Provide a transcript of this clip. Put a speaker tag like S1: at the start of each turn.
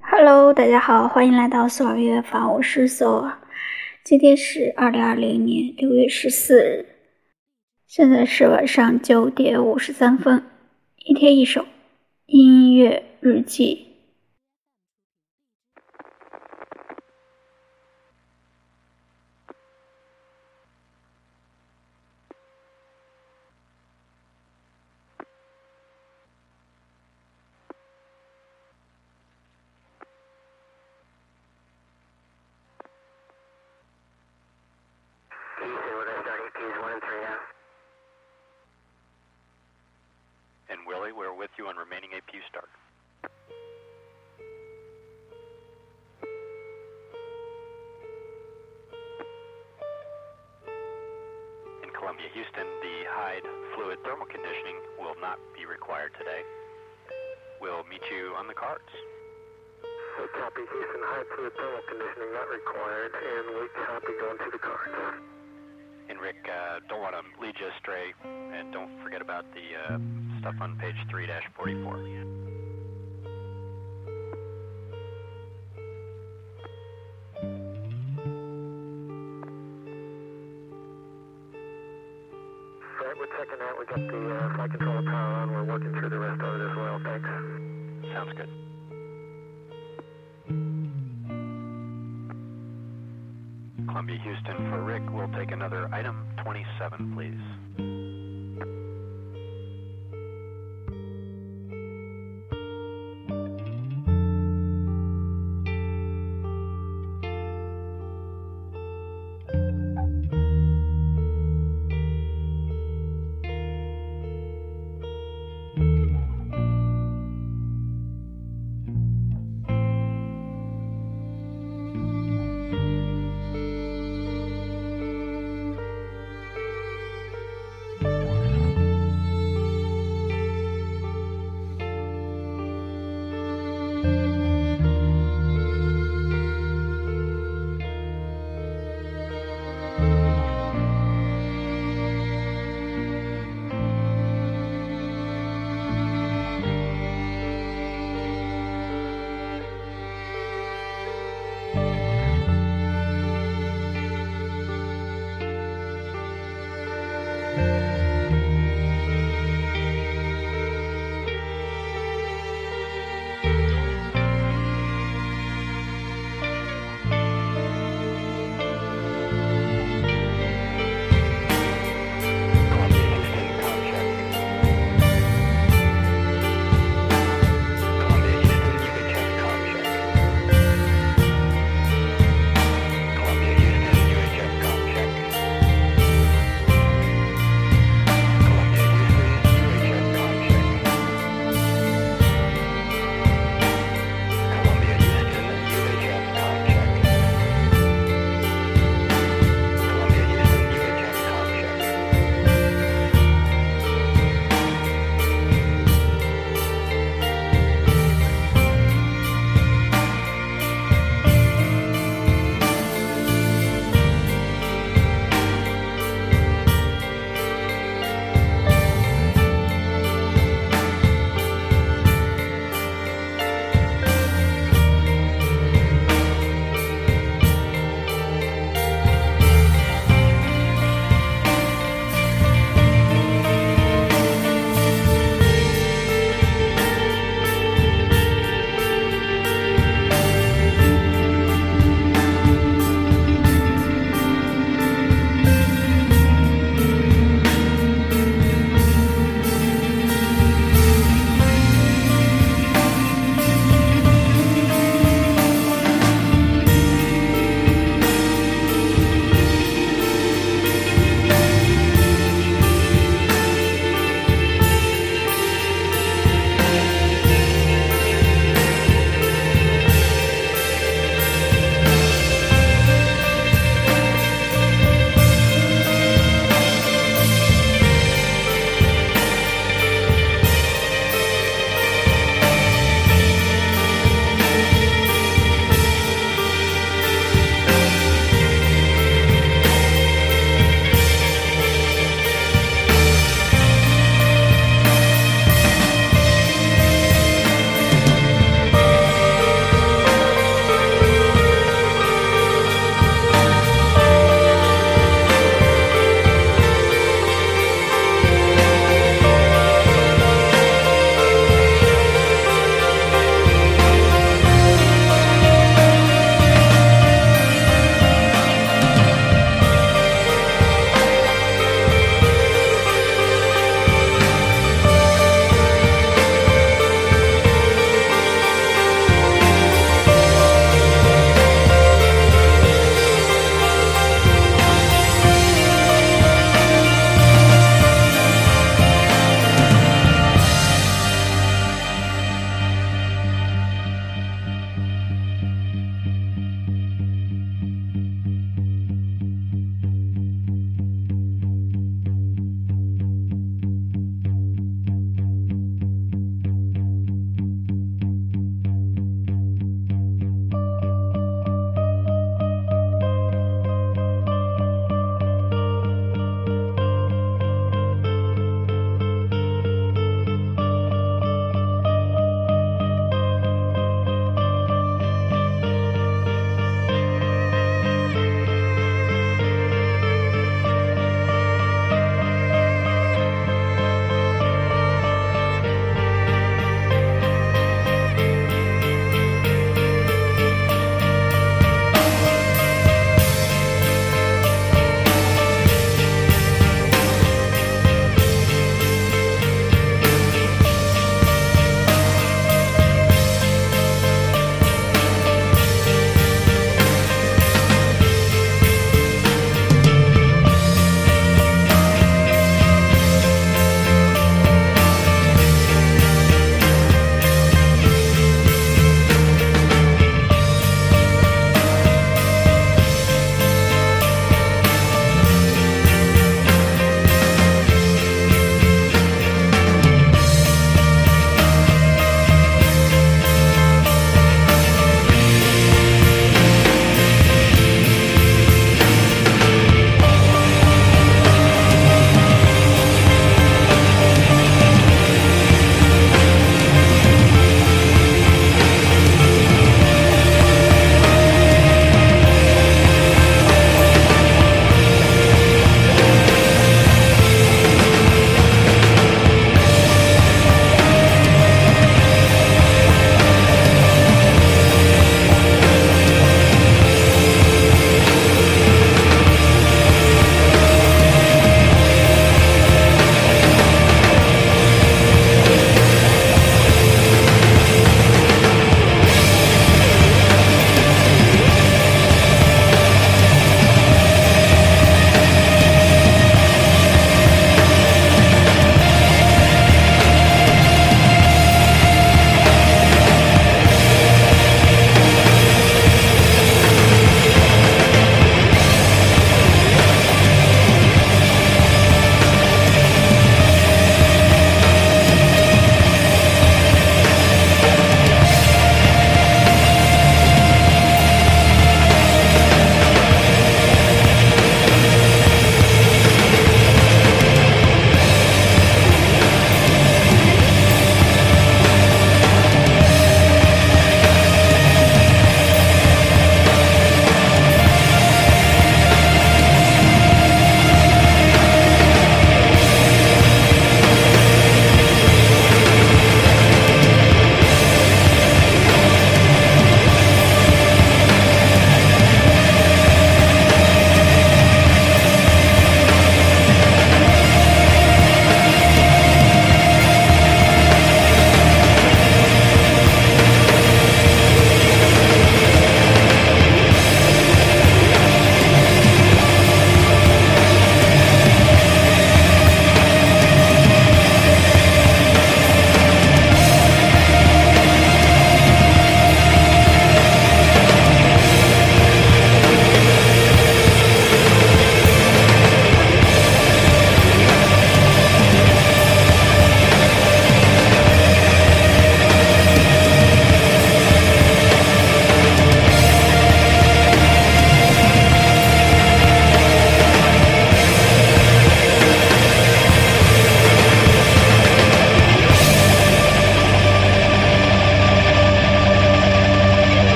S1: Hello，大家好，欢迎来到索尔音乐坊，我是索尔。今天是二零二零年六月十四日，现在是晚上九点五十三分。一天一首音乐日记。
S2: We're with you on remaining APU start. In Columbia, Houston, the hyd fluid thermal conditioning will not be required today. We'll meet you on the cards.
S3: copy, Houston, hyd fluid thermal conditioning not required, and we copy going to the cards.
S2: And Rick, uh, don't want to lead you astray, and don't forget about the uh, stuff on page 3-44.
S3: we're checking out. We got the uh, flight controller power on. We're working through the rest of it as well. Thanks.
S2: Sounds good. Columbia Houston for Rick. We'll take another item 27, please.